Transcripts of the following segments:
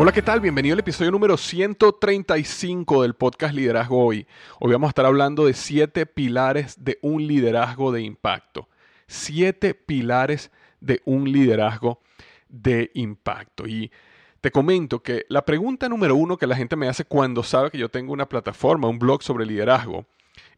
Hola, ¿qué tal? Bienvenido al episodio número 135 del podcast Liderazgo Hoy. Hoy vamos a estar hablando de siete pilares de un liderazgo de impacto. Siete pilares de un liderazgo de impacto. Y te comento que la pregunta número uno que la gente me hace cuando sabe que yo tengo una plataforma, un blog sobre liderazgo,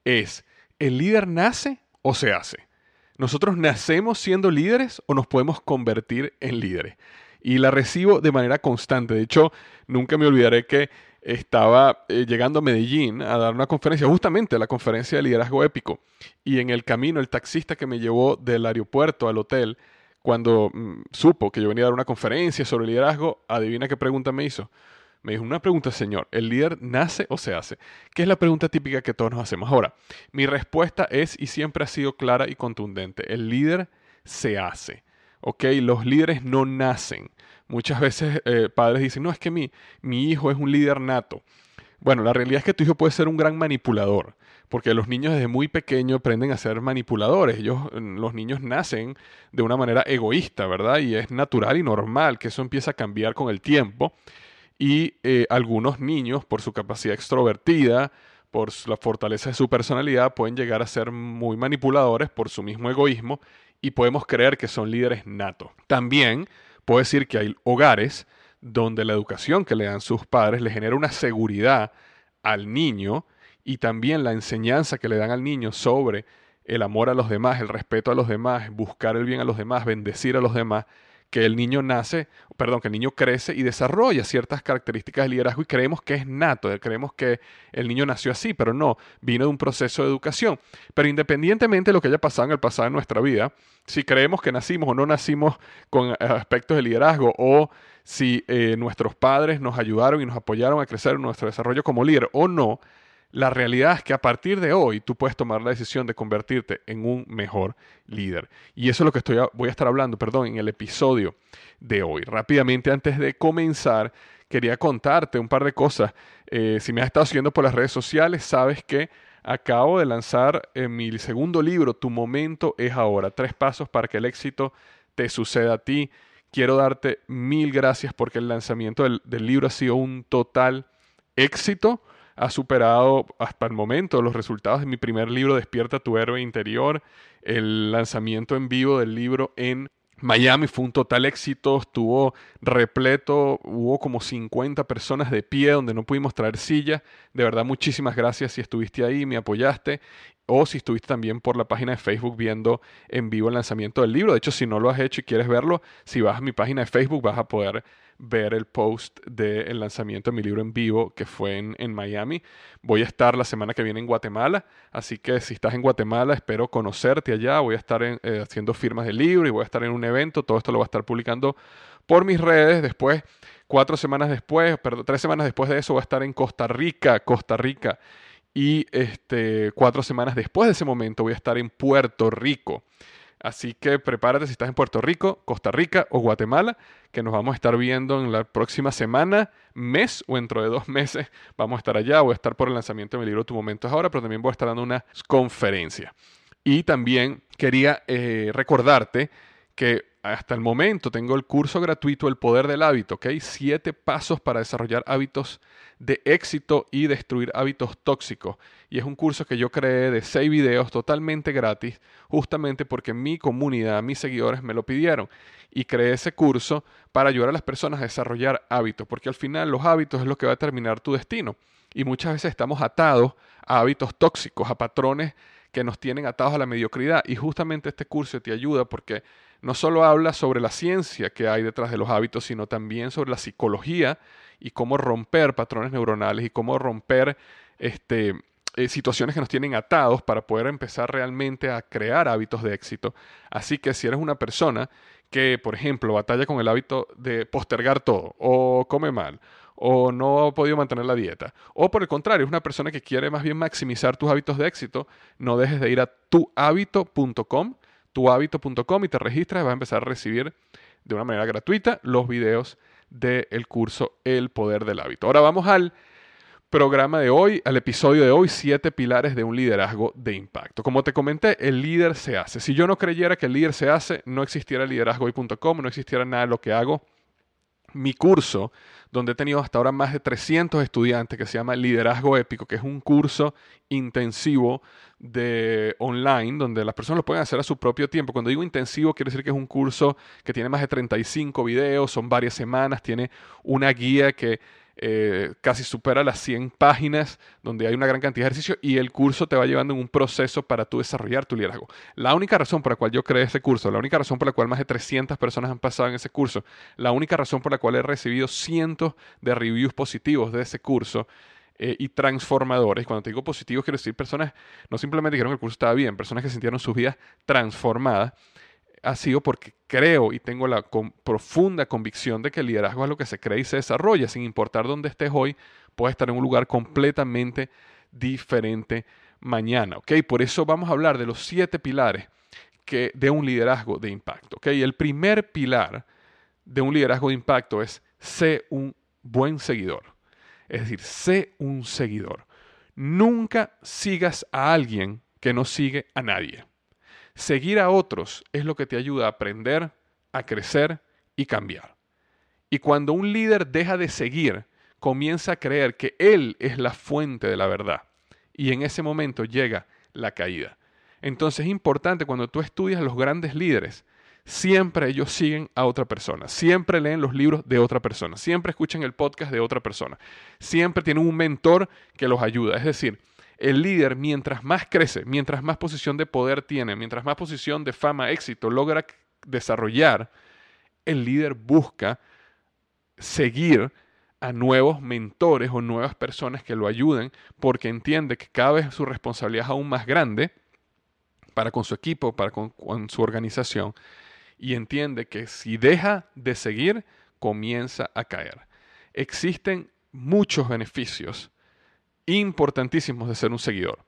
es, ¿el líder nace o se hace? ¿Nosotros nacemos siendo líderes o nos podemos convertir en líderes? Y la recibo de manera constante. De hecho, nunca me olvidaré que estaba eh, llegando a Medellín a dar una conferencia, justamente la conferencia de liderazgo épico. Y en el camino, el taxista que me llevó del aeropuerto al hotel, cuando mm, supo que yo venía a dar una conferencia sobre liderazgo, adivina qué pregunta me hizo. Me dijo, una pregunta, señor, ¿el líder nace o se hace? Que es la pregunta típica que todos nos hacemos. Ahora, mi respuesta es y siempre ha sido clara y contundente. El líder se hace. ¿Ok? Los líderes no nacen. Muchas veces eh, padres dicen, no, es que mi, mi hijo es un líder nato. Bueno, la realidad es que tu hijo puede ser un gran manipulador, porque los niños desde muy pequeños aprenden a ser manipuladores. Mm, los niños nacen de una manera egoísta, ¿verdad? Y es natural y normal que eso empiece a cambiar con el tiempo. Y eh, algunos niños, por su capacidad extrovertida, por la fortaleza de su personalidad, pueden llegar a ser muy manipuladores por su mismo egoísmo y podemos creer que son líderes natos. También puedo decir que hay hogares donde la educación que le dan sus padres le genera una seguridad al niño y también la enseñanza que le dan al niño sobre el amor a los demás, el respeto a los demás, buscar el bien a los demás, bendecir a los demás, que el niño nace, perdón, que el niño crece y desarrolla ciertas características de liderazgo y creemos que es nato, creemos que el niño nació así, pero no, vino de un proceso de educación. Pero independientemente de lo que haya pasado en el pasado de nuestra vida, si creemos que nacimos o no nacimos con aspectos de liderazgo o si eh, nuestros padres nos ayudaron y nos apoyaron a crecer en nuestro desarrollo como líder o no, la realidad es que a partir de hoy tú puedes tomar la decisión de convertirte en un mejor líder. Y eso es lo que estoy voy a estar hablando, perdón, en el episodio de hoy. Rápidamente, antes de comenzar, quería contarte un par de cosas. Eh, si me has estado siguiendo por las redes sociales, sabes que acabo de lanzar mi segundo libro, Tu momento es ahora. Tres pasos para que el éxito te suceda a ti. Quiero darte mil gracias porque el lanzamiento del libro ha sido un total éxito ha superado hasta el momento los resultados de mi primer libro, Despierta tu héroe interior, el lanzamiento en vivo del libro en Miami fue un total éxito, estuvo repleto, hubo como 50 personas de pie donde no pudimos traer silla. De verdad, muchísimas gracias si estuviste ahí, me apoyaste o si estuviste también por la página de Facebook viendo en vivo el lanzamiento del libro. De hecho, si no lo has hecho y quieres verlo, si vas a mi página de Facebook vas a poder ver el post del lanzamiento de mi libro en vivo que fue en, Miami. Voy a estar la semana que viene en Guatemala, así que si estás en Guatemala espero conocerte allá. Voy a estar eh, haciendo firmas del libro y voy a estar en un evento. Todo esto lo voy a estar publicando por mis redes. Después, cuatro semanas después, perdón, tres semanas después de eso voy a estar en Costa Rica, Costa Rica. Y este, cuatro semanas después de ese momento voy a estar en Puerto Rico. Así que prepárate si estás en Puerto Rico, Costa Rica o Guatemala, que nos vamos a estar viendo en la próxima semana, mes o dentro de dos meses. Vamos a estar allá, voy a estar por el lanzamiento de mi libro Tu Momento es Ahora, pero también voy a estar dando una conferencia. Y también quería eh, recordarte que hasta el momento tengo el curso gratuito El Poder del Hábito, ¿ok? Siete pasos para desarrollar hábitos de éxito y destruir hábitos tóxicos. Y es un curso que yo creé de seis videos totalmente gratis, justamente porque mi comunidad, mis seguidores me lo pidieron. Y creé ese curso para ayudar a las personas a desarrollar hábitos, porque al final los hábitos es lo que va a determinar tu destino. Y muchas veces estamos atados a hábitos tóxicos, a patrones que nos tienen atados a la mediocridad. Y justamente este curso te ayuda porque no solo habla sobre la ciencia que hay detrás de los hábitos, sino también sobre la psicología y cómo romper patrones neuronales y cómo romper este, eh, situaciones que nos tienen atados para poder empezar realmente a crear hábitos de éxito. Así que si eres una persona que, por ejemplo, batalla con el hábito de postergar todo, o come mal, o no ha podido mantener la dieta, o por el contrario, es una persona que quiere más bien maximizar tus hábitos de éxito, no dejes de ir a tuhabito.com, tuhabito.com y te registras y vas a empezar a recibir de una manera gratuita los videos del curso El Poder del Hábito. Ahora vamos al programa de hoy, al episodio de hoy, siete pilares de un liderazgo de impacto. Como te comenté, el líder se hace. Si yo no creyera que el líder se hace, no existiera liderazgohoy.com, no existiera nada de lo que hago. Mi curso, donde he tenido hasta ahora más de 300 estudiantes, que se llama Liderazgo Épico, que es un curso intensivo de online, donde las personas lo pueden hacer a su propio tiempo. Cuando digo intensivo, quiere decir que es un curso que tiene más de 35 videos, son varias semanas, tiene una guía que eh, casi supera las 100 páginas, donde hay una gran cantidad de ejercicios y el curso te va llevando en un proceso para tú desarrollar tu liderazgo. La única razón por la cual yo creé ese curso, la única razón por la cual más de 300 personas han pasado en ese curso, la única razón por la cual he recibido cientos de reviews positivos de ese curso eh, y transformadores. Cuando te digo positivos, quiero decir personas no simplemente dijeron que el curso estaba bien, personas que sintieron sus vidas transformadas. Ha sido porque creo y tengo la profunda convicción de que el liderazgo es lo que se cree y se desarrolla, sin importar dónde estés hoy, puedes estar en un lugar completamente diferente mañana. ¿ok? Por eso vamos a hablar de los siete pilares que, de un liderazgo de impacto. El primer pilar de un liderazgo de impacto es ser un buen seguidor. Es decir, sé un seguidor. Nunca sigas a alguien que no sigue a nadie. Seguir a otros es lo que te ayuda a aprender, a crecer y cambiar. Y cuando un líder deja de seguir, comienza a creer que él es la fuente de la verdad. Y en ese momento llega la caída. Entonces es importante cuando tú estudias a los grandes líderes siempre ellos siguen a otra persona, siempre leen los libros de otra persona, siempre escuchan el podcast de otra persona, siempre tienen un mentor que los ayuda. Es decir, el líder mientras más crece, mientras más posición de poder tiene, mientras más posición de fama, éxito logra desarrollar, el líder busca seguir a nuevos mentores o nuevas personas que lo ayuden porque entiende que cada vez su responsabilidad es aún más grande para con su equipo, para con su organización y entiende que si deja de seguir, comienza a caer. Existen muchos beneficios importantísimos de ser un seguidor.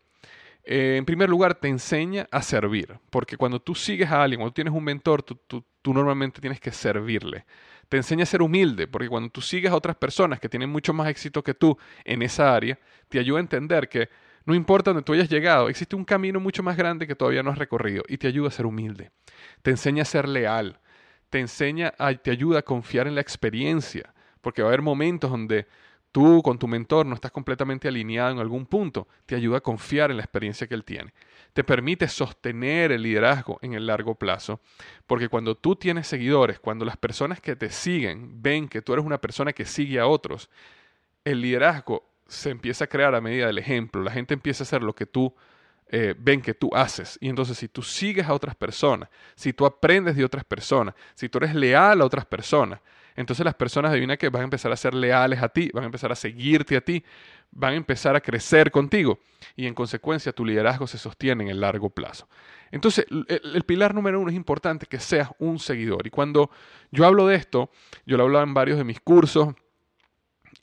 Eh, en primer lugar, te enseña a servir, porque cuando tú sigues a alguien, cuando tienes un mentor, tú, normalmente tienes que servirle. Te enseña a ser humilde, porque cuando tú sigues a otras personas que tienen mucho más éxito que tú en esa área, te ayuda a entender que no importa dónde tú hayas llegado, existe un camino mucho más grande que todavía no has recorrido y te ayuda a ser humilde. Te enseña a ser leal, te enseña, a, te ayuda a confiar en la experiencia, porque va a haber momentos donde tú con tu mentor no estás completamente alineado en algún punto, te ayuda a confiar en la experiencia que él tiene. Te permite sostener el liderazgo en el largo plazo, porque cuando tú tienes seguidores, cuando las personas que te siguen ven que tú eres una persona que sigue a otros, el liderazgo se empieza a crear a medida del ejemplo. La gente empieza a hacer lo que tú eh, ven que tú haces. Y entonces si tú sigues a otras personas, si tú aprendes de otras personas, si tú eres leal a otras personas, entonces las personas adivina que van a empezar a ser leales a ti, van a empezar a seguirte a ti, van a empezar a crecer contigo y en consecuencia tu liderazgo se sostiene en el largo plazo. Entonces el, pilar número uno es importante que seas un seguidor. Y cuando yo hablo de esto, yo lo he hablado en varios de mis cursos,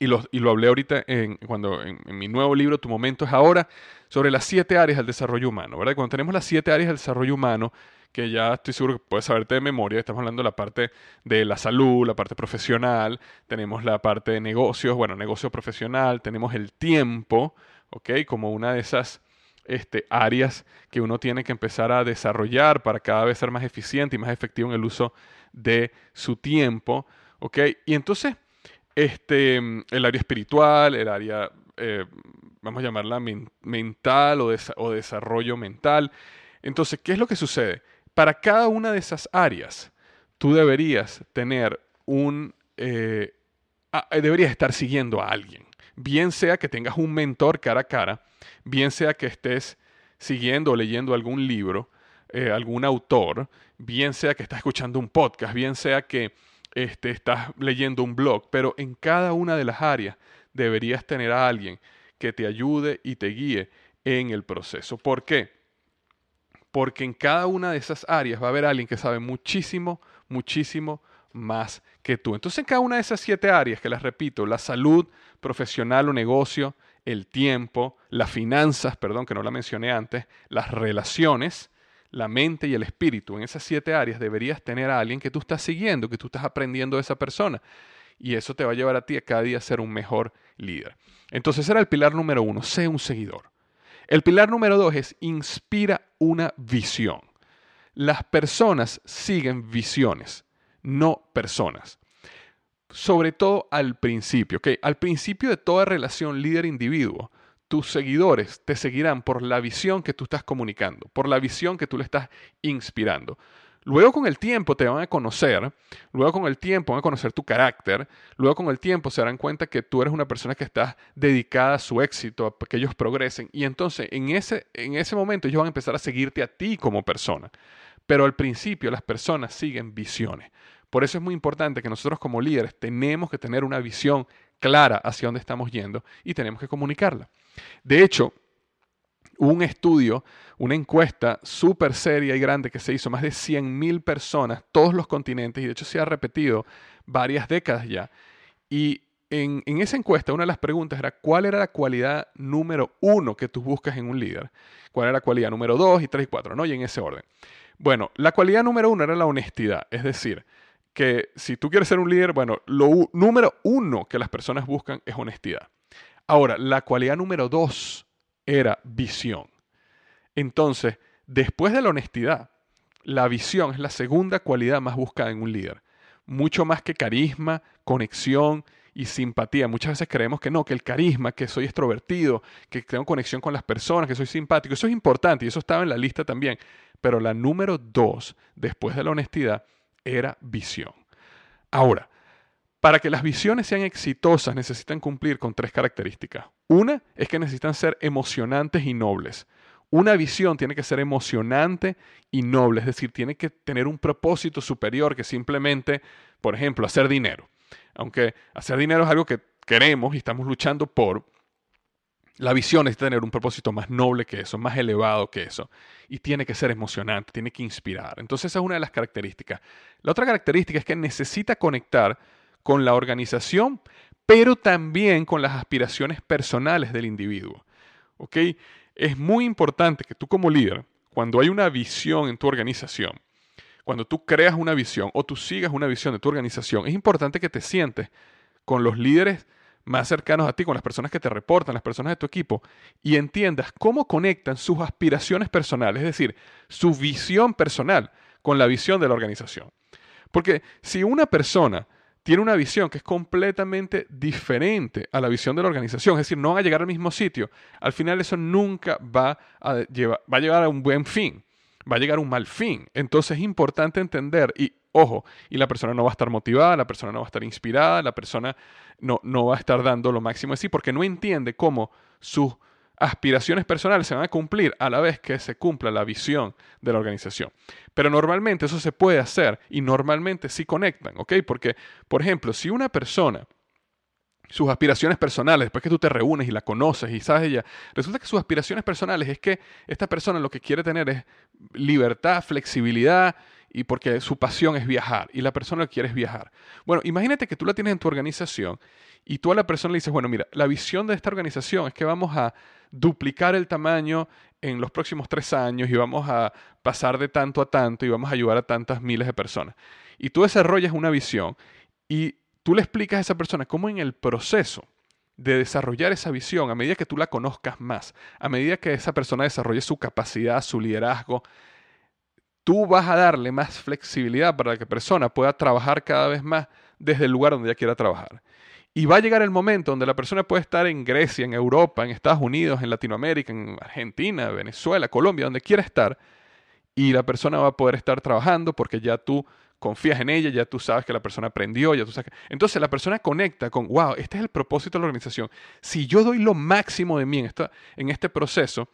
y lo, y lo hablé ahorita en, cuando, en, mi nuevo libro, Tu Momento es Ahora, sobre las siete áreas del desarrollo humano. ¿verdad? Cuando tenemos las siete áreas del desarrollo humano, que ya estoy seguro que puedes saberte de memoria, estamos hablando de la parte de la salud, la parte profesional, tenemos la parte de negocios, bueno, negocio profesional, tenemos el tiempo, ¿ok? Como una de esas este, áreas que uno tiene que empezar a desarrollar para cada vez ser más eficiente y más efectivo en el uso de su tiempo, ¿ok? Y entonces este, el área espiritual, el área, eh, vamos a llamarla mental o, desarrollo mental. Entonces, ¿qué es lo que sucede? Para cada una de esas áreas, tú deberías tener un... Eh, deberías estar siguiendo a alguien. Bien sea que tengas un mentor cara a cara, bien sea que estés siguiendo o leyendo algún libro, eh, algún autor, bien sea que estás escuchando un podcast, bien sea que este, estás leyendo un blog, pero en cada una de las áreas deberías tener a alguien que te ayude y te guíe en el proceso. ¿Por qué? Porque en cada una de esas áreas va a haber alguien que sabe muchísimo, muchísimo más que tú. Entonces en cada una de esas siete áreas, que las repito, la salud profesional o negocio, el tiempo, las finanzas, perdón que no la mencioné antes, las relaciones, la mente y el espíritu, en esas siete áreas deberías tener a alguien que tú estás siguiendo, que tú estás aprendiendo de esa persona. Y eso te va a llevar a ti a cada día a ser un mejor líder. Entonces era el pilar número uno, sé un seguidor. El pilar número dos es inspira una visión. Las personas siguen visiones, no personas. Sobre todo al principio, ¿ok? Al principio de toda relación líder-individuo, tus seguidores te seguirán por la visión que tú estás comunicando, por la visión que tú le estás inspirando. Luego con el tiempo te van a conocer, luego con el tiempo van a conocer tu carácter, luego con el tiempo se darán cuenta que tú eres una persona que está dedicada a su éxito, a que ellos progresen, y entonces en ese, en ese momento ellos van a empezar a seguirte a ti como persona. Pero al principio las personas siguen visiones. Por eso es muy importante que nosotros como líderes tenemos que tener una visión clara hacia dónde estamos yendo y tenemos que comunicarla. De hecho, un estudio, una encuesta súper seria y grande que se hizo, más de 100.000 personas, todos los continentes, y de hecho se ha repetido varias décadas ya. Y en, en, esa encuesta, una de las preguntas era cuál era la cualidad número uno que tú buscas en un líder, cuál era la cualidad número dos y tres y cuatro, ¿no? Y en ese orden. Bueno, la cualidad número uno era la honestidad, es decir, que si tú quieres ser un líder, bueno, lo número uno que las personas buscan es honestidad. Ahora, la cualidad número dos era visión. Entonces, después de la honestidad, la visión es la segunda cualidad más buscada en un líder. Mucho más que carisma, conexión y simpatía. Muchas veces creemos que no, que el carisma, que soy extrovertido, que tengo conexión con las personas, que soy simpático, eso es importante y eso estaba en la lista también. Pero la número dos, después de la honestidad, era visión. Ahora, para que las visiones sean exitosas necesitan cumplir con tres características. Una es que necesitan ser emocionantes y nobles. Una visión tiene que ser emocionante y noble, es decir, tiene que tener un propósito superior que simplemente, por ejemplo, hacer dinero. Aunque hacer dinero es algo que queremos y estamos luchando por, la visión es tener un propósito más noble que eso, más elevado que eso. Y tiene que ser emocionante, tiene que inspirar. Entonces esa es una de las características. La otra característica es que necesita conectar con la organización, pero también con las aspiraciones personales del individuo. ¿Ok? Es muy importante que tú como líder, cuando hay una visión en tu organización, cuando tú creas una visión o tú sigas una visión de tu organización, es importante que te sientes con los líderes más cercanos a ti, con las personas que te reportan, las personas de tu equipo, y entiendas cómo conectan sus aspiraciones personales, es decir, su visión personal con la visión de la organización. Porque si una persona tiene una visión que es completamente diferente a la visión de la organización, es decir, no van a llegar al mismo sitio, al final eso nunca va a, llevar, va a a un buen fin, va a llegar un mal fin. Entonces es importante entender y ojo, y la persona no va a estar motivada, la persona no va a estar inspirada, la persona no, no va a estar dando lo máximo de sí porque no entiende cómo sus aspiraciones personales se van a cumplir a la vez que se cumpla la visión de la organización. Pero normalmente eso se puede hacer y normalmente sí conectan, ¿ok? Porque, por ejemplo, si una persona, sus aspiraciones personales, después que tú te reúnes y la conoces y sabes ella, resulta que sus aspiraciones personales es que esta persona lo que quiere tener es libertad, flexibilidad y porque su pasión es viajar y la persona lo que quiere es viajar. Bueno, imagínate que tú la tienes en tu organización y tú a la persona le dices, bueno, mira, la visión de esta organización es que vamos a duplicar el tamaño en los próximos tres años y vamos a pasar de tanto a tanto y vamos a ayudar a tantas miles de personas. Y tú desarrollas una visión y tú le explicas a esa persona cómo en el proceso de desarrollar esa visión, a medida que tú la conozcas más, a medida que esa persona desarrolle su capacidad, su liderazgo, tú vas a darle más flexibilidad para que la persona pueda trabajar cada vez más desde el lugar donde ella quiera trabajar. Y va a llegar el momento donde la persona puede estar en Grecia, en Europa, en Estados Unidos, en Latinoamérica, en Argentina, Venezuela, Colombia, donde quiera estar, y la persona va a poder estar trabajando porque ya tú confías en ella, ya tú sabes que la persona aprendió, ya tú sabes Entonces la persona conecta con, wow, este es el propósito de la organización. Si yo doy lo máximo de mí en, en este proceso,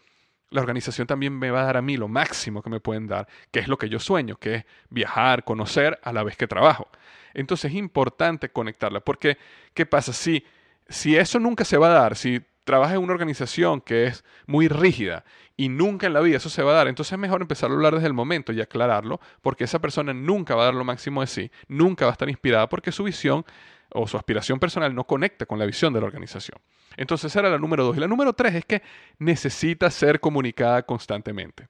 la organización también me va a dar a mí lo máximo que me pueden dar, que es lo que yo sueño, que es viajar, conocer a la vez que trabajo. Entonces es importante conectarla, porque ¿qué pasa? Si, si eso nunca se va a dar, si trabajas en una organización que es muy rígida y nunca en la vida eso se va a dar, entonces es mejor empezar a hablar desde el momento y aclararlo, porque esa persona nunca va a dar lo máximo de sí, nunca va a estar inspirada porque su visión o su aspiración personal no conecta con la visión de la organización. Entonces era la número dos. Y la número tres es que necesita ser comunicada constantemente.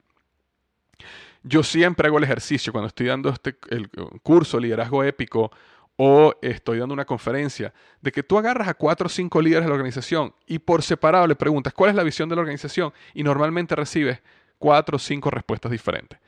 Yo siempre hago el ejercicio cuando estoy dando este, el curso Liderazgo Épico o estoy dando una conferencia, de que tú agarras a cuatro o cinco líderes de la organización y por separado le preguntas cuál es la visión de la organización y normalmente recibes cuatro o cinco respuestas diferentes.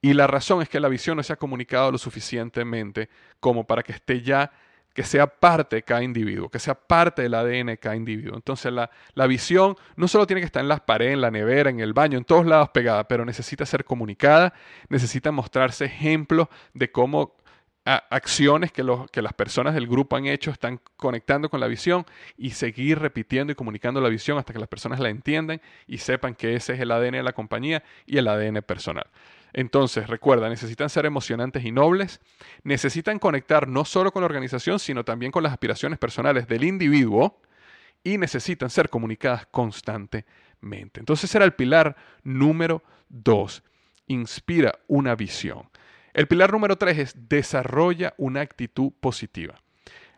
Y la razón es que la visión no se ha comunicado lo suficientemente como para que esté ya que sea parte de cada individuo, que sea parte del ADN de cada individuo. Entonces la, la, visión no solo tiene que estar en las paredes, en la nevera, en el baño, en todos lados pegada, pero necesita ser comunicada, necesita mostrarse ejemplos de cómo acciones que, los, que las personas del grupo han hecho están conectando con la visión y seguir repitiendo y comunicando la visión hasta que las personas la entiendan y sepan que ese es el ADN de la compañía y el ADN personal. Entonces, recuerda, necesitan ser emocionantes y nobles, necesitan conectar no solo con la organización, sino también con las aspiraciones personales del individuo y necesitan ser comunicadas constantemente. Entonces era el pilar número dos, inspira una visión. El pilar número tres es desarrolla una actitud positiva.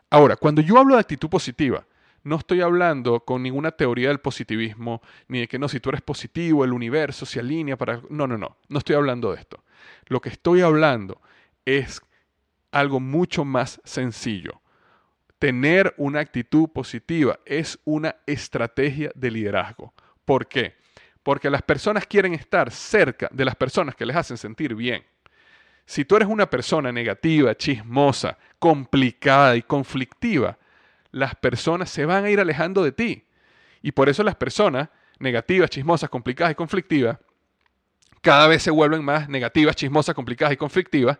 Ahora, cuando yo hablo de actitud positiva, no estoy hablando con ninguna teoría del positivismo, ni de que no, si tú eres positivo, el universo se alinea para... No, no, no, no estoy hablando de esto. Lo que estoy hablando es algo mucho más sencillo. Tener una actitud positiva es una estrategia de liderazgo. ¿Por qué? Porque las personas quieren estar cerca de las personas que les hacen sentir bien. Si tú eres una persona negativa, chismosa, complicada y conflictiva, las personas se van a ir alejando de ti. Y por eso las personas negativas, chismosas, complicadas y conflictivas, cada vez se vuelven más negativas, chismosas, complicadas y conflictivas,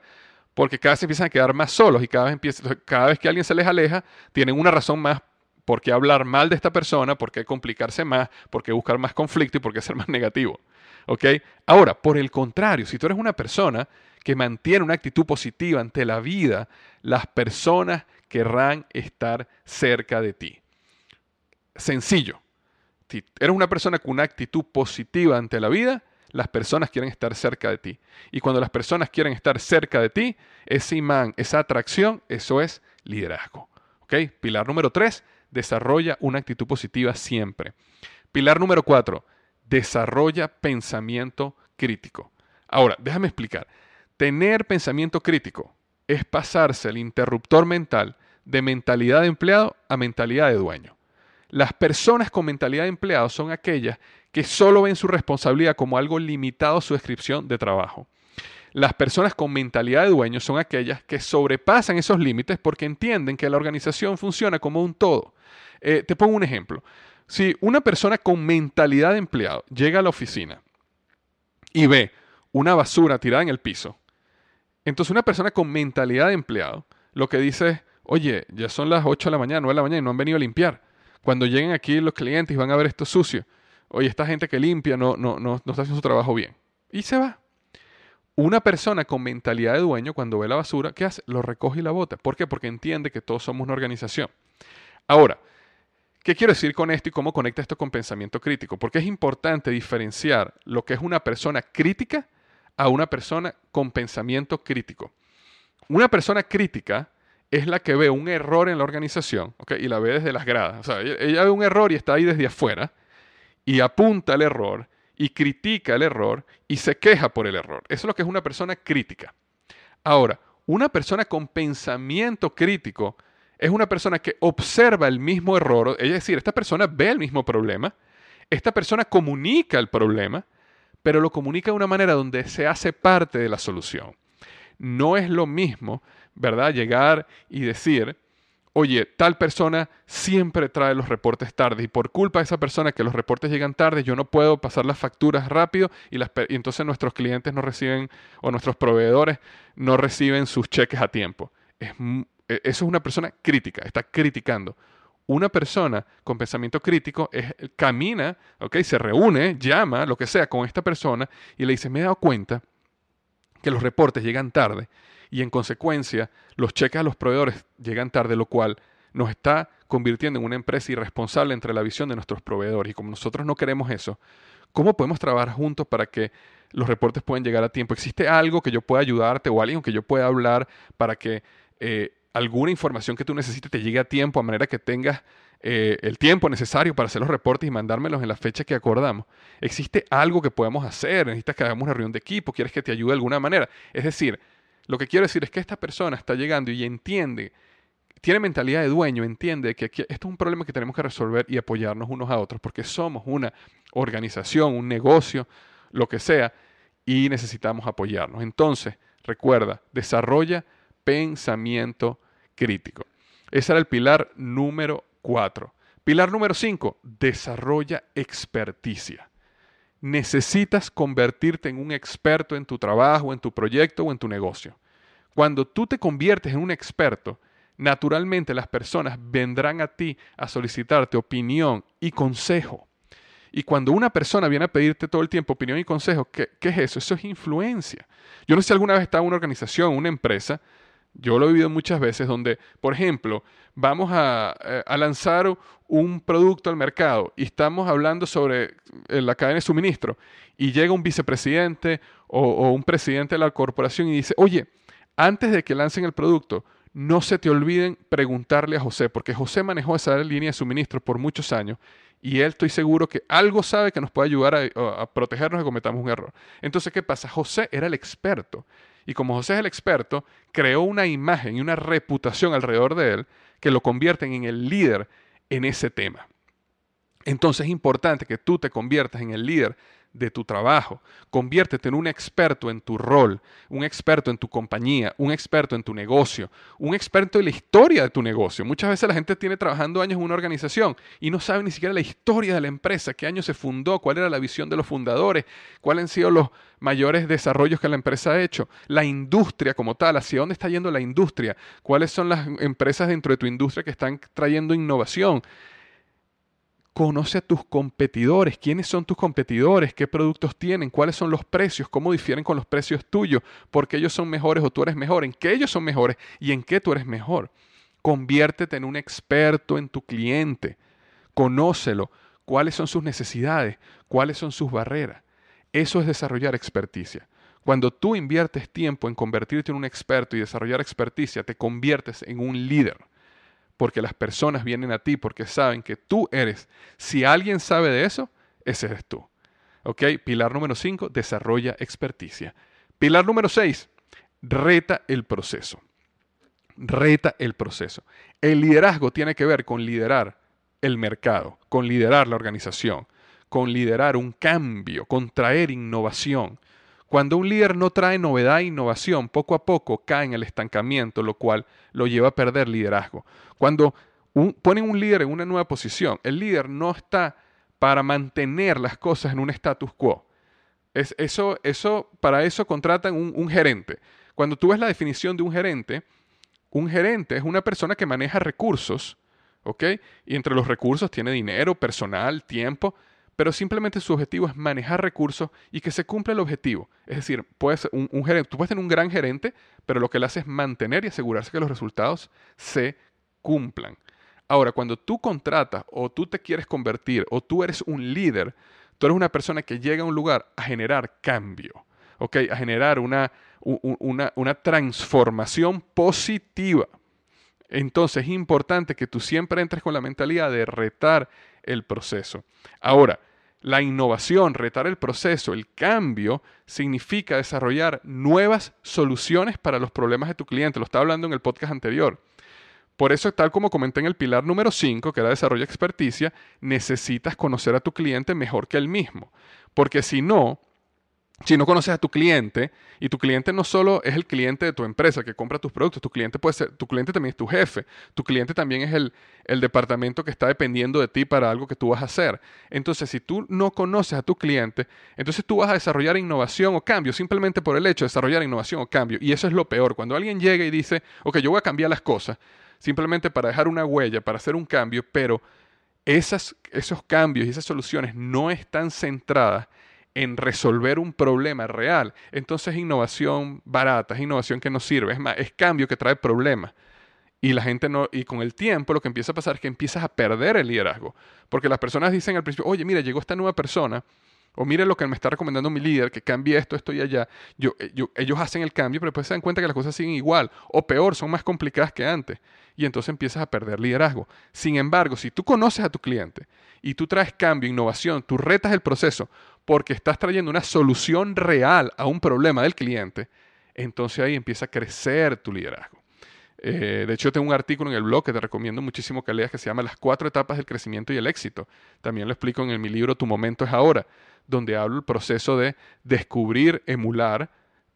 porque cada vez se empiezan a quedar más solos y cada vez, cada vez que alguien se les aleja, tienen una razón más por qué hablar mal de esta persona, por qué complicarse más, por qué buscar más conflicto y por qué ser más negativo. ¿Ok? Ahora, por el contrario, si tú eres una persona que mantiene una actitud positiva ante la vida, las personas querrán estar cerca de ti. Sencillo. Si eres una persona con una actitud positiva ante la vida, las personas quieren estar cerca de ti. Y cuando las personas quieren estar cerca de ti, ese imán, esa atracción, eso es liderazgo. ¿Ok? Pilar número tres, desarrolla una actitud positiva siempre. Pilar número cuatro, desarrolla pensamiento crítico. Ahora, déjame explicar. Tener pensamiento crítico es pasarse el interruptor mental de mentalidad de empleado a mentalidad de dueño. Las personas con mentalidad de empleado son aquellas que solo ven su responsabilidad como algo limitado a su descripción de trabajo. Las personas con mentalidad de dueño son aquellas que sobrepasan esos límites porque entienden que la organización funciona como un todo. Eh, te pongo un ejemplo. Si una persona con mentalidad de empleado llega a la oficina y ve una basura tirada en el piso, entonces una persona con mentalidad de empleado lo que dice es, oye, ya son las 8 de la mañana, 9 de la mañana y no han venido a limpiar. Cuando lleguen aquí los clientes van a ver esto sucio, oye, esta gente que limpia no, no, no, no está haciendo su trabajo bien. Y se va. Una persona con mentalidad de dueño, cuando ve la basura, ¿qué hace? Lo recoge y la bota. ¿Por qué? Porque entiende que todos somos una organización. Ahora, ¿qué quiero decir con esto y cómo conecta esto con pensamiento crítico? Porque es importante diferenciar lo que es una persona crítica a una persona con pensamiento crítico. Una persona crítica es la que ve un error en la organización y la ve desde las gradas. O sea, ella ve un error y está ahí desde afuera y apunta al error y critica el error y se queja por el error. Eso es lo que es una persona crítica. Ahora, una persona con pensamiento crítico es una persona que observa el mismo error, es decir, esta persona ve el mismo problema, esta persona comunica el problema, pero lo comunica de una manera donde se hace parte de la solución. No es lo mismo, ¿verdad? Llegar y decir, oye, tal persona siempre trae los reportes tarde y por culpa de esa persona que los reportes llegan tarde, yo no puedo pasar las facturas rápido y, entonces nuestros clientes no reciben o nuestros proveedores no reciben sus cheques a tiempo. E, eso es una persona crítica, está criticando. Una persona con pensamiento crítico camina, okay, se reúne, llama, lo que sea, con esta persona y le dice, me he dado cuenta que los reportes llegan tarde y en consecuencia los cheques a los proveedores llegan tarde, lo cual nos está convirtiendo en una empresa irresponsable entre la visión de nuestros proveedores. Y como nosotros no queremos eso, ¿cómo podemos trabajar juntos para que los reportes puedan llegar a tiempo? ¿Existe algo que yo pueda ayudarte o alguien que yo pueda hablar para que eh, alguna información que tú necesites te llegue a tiempo, a manera que tengas eh, el tiempo necesario para hacer los reportes y mandármelos en la fecha que acordamos. ¿Existe algo que podamos hacer? ¿Necesitas que hagamos una reunión de equipo? ¿Quieres que te ayude de alguna manera? Es decir, lo que quiero decir es que esta persona está llegando y entiende, tiene mentalidad de dueño, entiende que esto es un problema que tenemos que resolver y apoyarnos unos a otros, porque somos una organización, un negocio, lo que sea, y necesitamos apoyarnos. Entonces, recuerda, desarrolla pensamiento crítico. Ese era el pilar número cuatro. Pilar número cinco, desarrolla experticia necesitas convertirte en un experto en tu trabajo, en tu proyecto o en tu negocio. Cuando tú te conviertes en un experto, naturalmente las personas vendrán a ti a solicitarte opinión y consejo. Y cuando una persona viene a pedirte todo el tiempo opinión y consejo, ¿qué, es eso? Eso es influencia. Yo no sé si alguna vez estado en una organización, una empresa, yo lo he vivido muchas veces donde, por ejemplo, vamos a, eh, lanzar un producto al mercado y estamos hablando sobre eh, la cadena de suministro y llega un vicepresidente o, un presidente de la corporación y dice, oye, antes de que lancen el producto, no se te olviden preguntarle a José, porque José manejó esa línea de suministro por muchos años y él estoy seguro que algo sabe que nos puede ayudar a, protegernos de cometamos un error. Entonces, ¿qué pasa? José era el experto. Y como José es el experto, creó una imagen y una reputación alrededor de él que lo convierten en el líder en ese tema. Entonces es importante que tú te conviertas en el líder de tu trabajo. Conviértete en un experto en tu rol, un experto en tu compañía, un experto en tu negocio, un experto en la historia de tu negocio. Muchas veces la gente tiene trabajando años en una organización y no sabe ni siquiera la historia de la empresa, qué año se fundó, cuál era la visión de los fundadores, cuáles han sido los mayores desarrollos que la empresa ha hecho, la industria como tal, hacia dónde está yendo la industria, cuáles son las empresas dentro de tu industria que están trayendo innovación. Conoce a tus competidores, quiénes son tus competidores, qué productos tienen, cuáles son los precios, cómo difieren con los precios tuyos, por qué ellos son mejores o tú eres mejor, en qué ellos son mejores y en qué tú eres mejor. Conviértete en un experto en tu cliente. Conócelo, cuáles son sus necesidades, cuáles son sus barreras. Eso es desarrollar experticia. Cuando tú inviertes tiempo en convertirte en un experto y desarrollar experticia, te conviertes en un líder porque las personas vienen a ti porque saben que tú eres. Si alguien sabe de eso, ese eres tú. ¿Ok? Pilar número 5, desarrolla experticia. Pilar número 6, reta el proceso. Reta el proceso. El liderazgo tiene que ver con liderar el mercado, con liderar la organización, con liderar un cambio, con traer innovación, Cuando un líder no trae novedad e innovación, poco a poco cae en el estancamiento, lo cual lo lleva a perder liderazgo. Cuando ponen un líder en una nueva posición, el líder no está para mantener las cosas en un status quo. Es, eso, eso, para eso contratan un, un gerente. Cuando tú ves la definición de un gerente, un gerente es una persona que maneja recursos, ¿ok? Y entre los recursos tiene dinero, personal, tiempo, pero simplemente su objetivo es manejar recursos y que se cumpla el objetivo. Es decir, puedes, un, gerente, tú puedes tener un gran gerente, pero lo que él hace es mantener y asegurarse que los resultados se cumplan. Ahora, cuando tú contratas o tú te quieres convertir o tú eres un líder, tú eres una persona que llega a un lugar a generar cambio, ¿ok? A generar una, una, una transformación positiva. Entonces es importante que tú siempre entres con la mentalidad de retar el proceso. Ahora, la innovación, retar el proceso, el cambio, significa desarrollar nuevas soluciones para los problemas de tu cliente. Lo estaba hablando en el podcast anterior. Por eso, tal como comenté en el pilar número 5, que era desarrollo experticia, necesitas conocer a tu cliente mejor que él mismo. Porque si no, si no conoces a tu cliente, y tu cliente no solo es el cliente de tu empresa que compra tus productos, tu cliente puede ser, tu cliente también es tu jefe, tu cliente también es el, el departamento que está dependiendo de ti para algo que tú vas a hacer. Entonces, si tú no conoces a tu cliente, entonces tú vas a desarrollar innovación o cambio simplemente por el hecho de desarrollar innovación o cambio. Y eso es lo peor. Cuando alguien llega y dice, ok, yo voy a cambiar las cosas, simplemente para dejar una huella, para hacer un cambio, pero esos cambios y esas soluciones no están centradas en resolver un problema real, entonces es innovación barata, es innovación que no sirve, es más, es cambio que trae problemas. Y la gente no, y con el tiempo lo que empieza a pasar es que empiezas a perder el liderazgo. Porque las personas dicen al principio, oye, mira, llegó esta nueva persona, o mire lo que me está recomendando mi líder, que cambie esto, esto y allá. Eh, ellos hacen el cambio, pero después se dan cuenta que las cosas siguen igual, o peor, son más complicadas que antes. Y entonces empiezas a perder liderazgo. Sin embargo, si tú conoces a tu cliente y tú traes cambio, innovación, tú retas el proceso, porque estás trayendo una solución real a un problema del cliente, entonces ahí empieza a crecer tu liderazgo. Eh, de hecho, tengo un artículo en el blog que te recomiendo muchísimo que leas que se llama Las cuatro etapas del crecimiento y el éxito. También lo explico en mi libro Tu momento es ahora, donde hablo el proceso de descubrir, emular,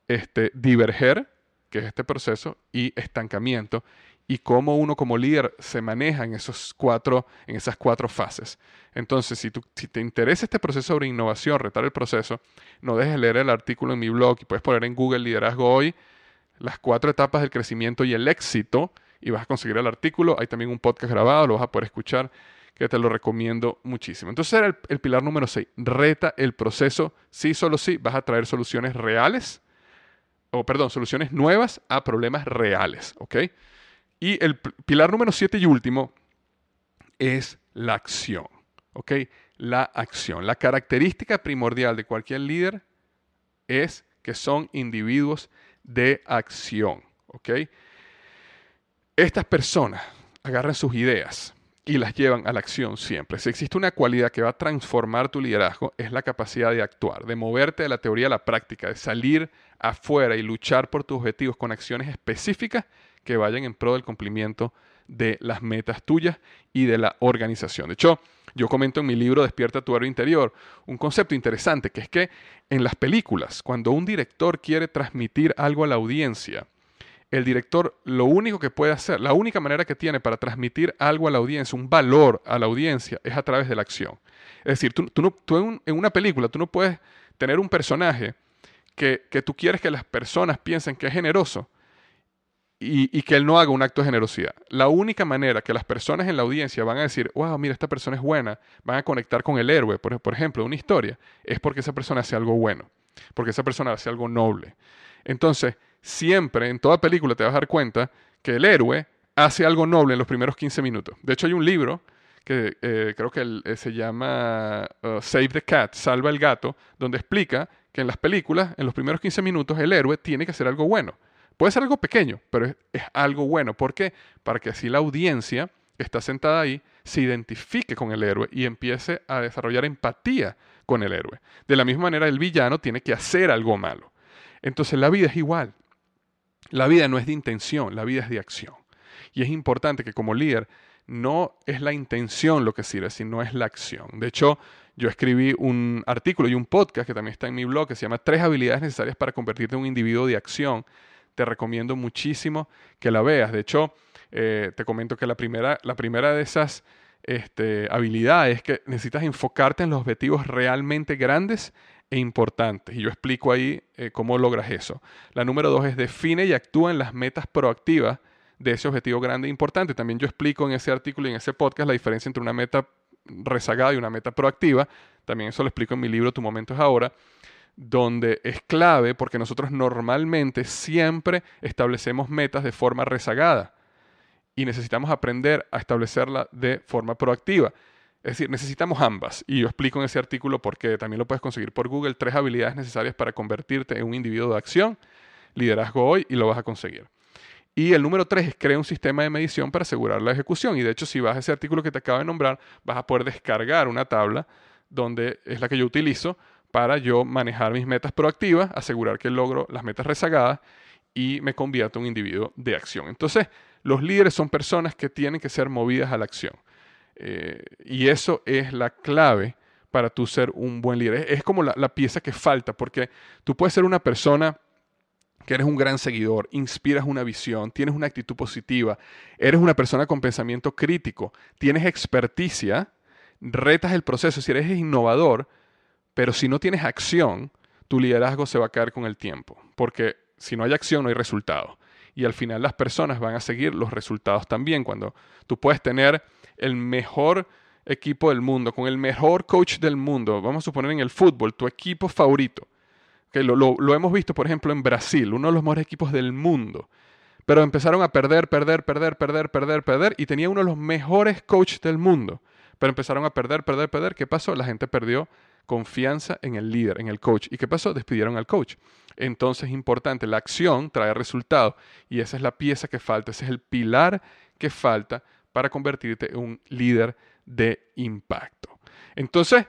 este, diverger, que es este proceso, y estancamiento, y cómo uno como líder se maneja en, esos cuatro, en esas cuatro fases. Entonces, si, te interesa este proceso sobre innovación, retar el proceso, no dejes leer el artículo en mi blog y puedes poner en Google Liderazgo Hoy las cuatro etapas del crecimiento y el éxito y vas a conseguir el artículo. Hay también un podcast grabado, lo vas a poder escuchar, que te lo recomiendo muchísimo. Entonces era el, el pilar número 6, reta el proceso, sí, solo sí, vas a traer soluciones reales, o perdón, soluciones nuevas a problemas reales, ¿ok? Y el pilar número siete y último es la acción. ¿Ok? La acción. La característica primordial de cualquier líder es que son individuos de acción. ¿Ok? Estas personas agarran sus ideas y las llevan a la acción siempre. Si existe una cualidad que va a transformar tu liderazgo, es la capacidad de actuar, de moverte de la teoría a la práctica, de salir afuera y luchar por tus objetivos con acciones específicas que vayan en pro del cumplimiento de las metas tuyas y de la organización. De hecho, yo comento en mi libro Despierta tu héroe interior un concepto interesante que es que en las películas, cuando un director quiere transmitir algo a la audiencia, el director lo único que puede hacer, la única manera que tiene para transmitir algo a la audiencia, un valor a la audiencia, es a través de la acción. Es decir, tú, en, una película, tú no puedes tener un personaje que tú quieres que las personas piensen que es generoso, y, que él no haga un acto de generosidad. La única manera que las personas en la audiencia van a decir, wow, mira, esta persona es buena, van a conectar con el héroe, por, ejemplo, una historia, es porque esa persona hace algo bueno, porque esa persona hace algo noble. Entonces, siempre en toda película te vas a dar cuenta que el héroe hace algo noble en los primeros 15 minutos. De hecho, hay un libro que eh, creo que eh, se llama uh, Save the Cat, Salva el Gato, donde explica que en las películas, en los primeros 15 minutos, el héroe tiene que hacer algo bueno. Puede ser algo pequeño, pero es, algo bueno. ¿Por qué? Para que así la audiencia que está sentada ahí se identifique con el héroe y empiece a desarrollar empatía con el héroe. De la misma manera, el villano tiene que hacer algo malo. Entonces la vida es igual. La vida no es de intención, la vida es de acción. Y es importante que como líder no es la intención lo que sirve, sino es la acción. De hecho, yo escribí un artículo y un podcast que también está en mi blog que se llama Tres habilidades necesarias para convertirte en un individuo de acción. Te recomiendo muchísimo que la veas. De hecho, eh, te comento que la primera, la primera de esas este, habilidades es que necesitas enfocarte en los objetivos realmente grandes e importantes. Y yo explico ahí eh, cómo logras eso. La número dos es define y actúa en las metas proactivas de ese objetivo grande e importante. También yo explico en ese artículo y en ese podcast la diferencia entre una meta rezagada y una meta proactiva. También eso lo explico en mi libro Tu momento es ahora, donde es clave porque nosotros normalmente siempre establecemos metas de forma rezagada y necesitamos aprender a establecerla de forma proactiva. Es decir, necesitamos ambas. Y yo explico en ese artículo porque también lo puedes conseguir por Google, tres habilidades necesarias para convertirte en un individuo de acción, liderazgo hoy, y lo vas a conseguir. Y el número tres es crear un sistema de medición para asegurar la ejecución. Y de hecho, si vas a ese artículo que te acabo de nombrar, vas a poder descargar una tabla donde es la que yo utilizo para yo manejar mis metas proactivas, asegurar que logro las metas rezagadas y me convierto en un individuo de acción. Entonces, los líderes son personas que tienen que ser movidas a la acción. Eh, y eso es la clave para tú ser un buen líder. Es, como la, la pieza que falta, porque tú puedes ser una persona que eres un gran seguidor, inspiras una visión, tienes una actitud positiva, eres una persona con pensamiento crítico, tienes experticia, retas el proceso, si eres innovador, pero si no tienes acción, tu liderazgo se va a caer con el tiempo, porque si no hay acción no hay resultado. Y al final las personas van a seguir los resultados también. Cuando tú puedes tener el mejor equipo del mundo, con el mejor coach del mundo, vamos a suponer en el fútbol, tu equipo favorito, que lo, hemos visto, por ejemplo, en Brasil, uno de los mejores equipos del mundo. Pero empezaron a perder, perder, perder, perder, perder, perder. Y tenía uno de los mejores coaches del mundo. Pero empezaron a perder, perder, perder. ¿Qué pasó? La gente perdió confianza en el líder, en el coach. ¿Y qué pasó? Despidieron al coach. Entonces es importante, la acción trae resultados. Y esa es la pieza que falta, ese es el pilar que falta para convertirte en un líder de impacto. Entonces,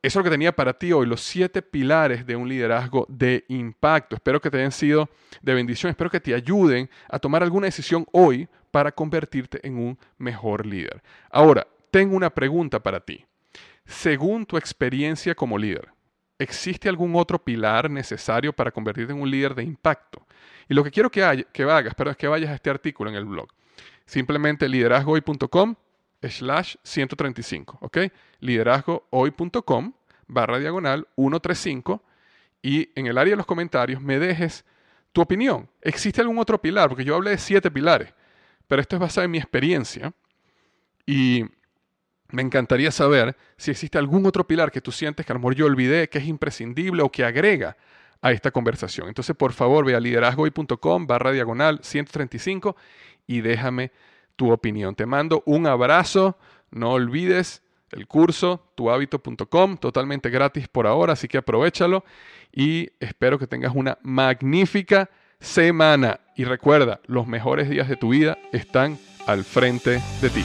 eso es lo que tenía para ti hoy, los siete pilares de un liderazgo de impacto. Espero que te hayan sido de bendición, espero que te ayuden a tomar alguna decisión hoy para convertirte en un mejor líder. Ahora, tengo una pregunta para ti. Según tu experiencia como líder, ¿existe algún otro pilar necesario para convertirte en un líder de impacto? Y lo que quiero que, que hagas, es que vayas a este artículo en el blog. Simplemente liderazgohoy.com slash 135, ¿ok? Liderazgohoy.com barra diagonal 135 y en el área de los comentarios me dejes tu opinión. ¿Existe algún otro pilar? Porque yo hablé de siete pilares, pero esto es basado en mi experiencia y me encantaría saber si existe algún otro pilar que tú sientes que a lo mejor yo olvidé, que es imprescindible o que agrega a esta conversación. Entonces, por favor, ve a liderazgohoy.com barra diagonal 135 y déjame tu opinión. Te mando un abrazo. No olvides el curso tuhabito.com, totalmente gratis por ahora, así que aprovechalo y espero que tengas una magnífica semana. Y recuerda, los mejores días de tu vida están al frente de ti.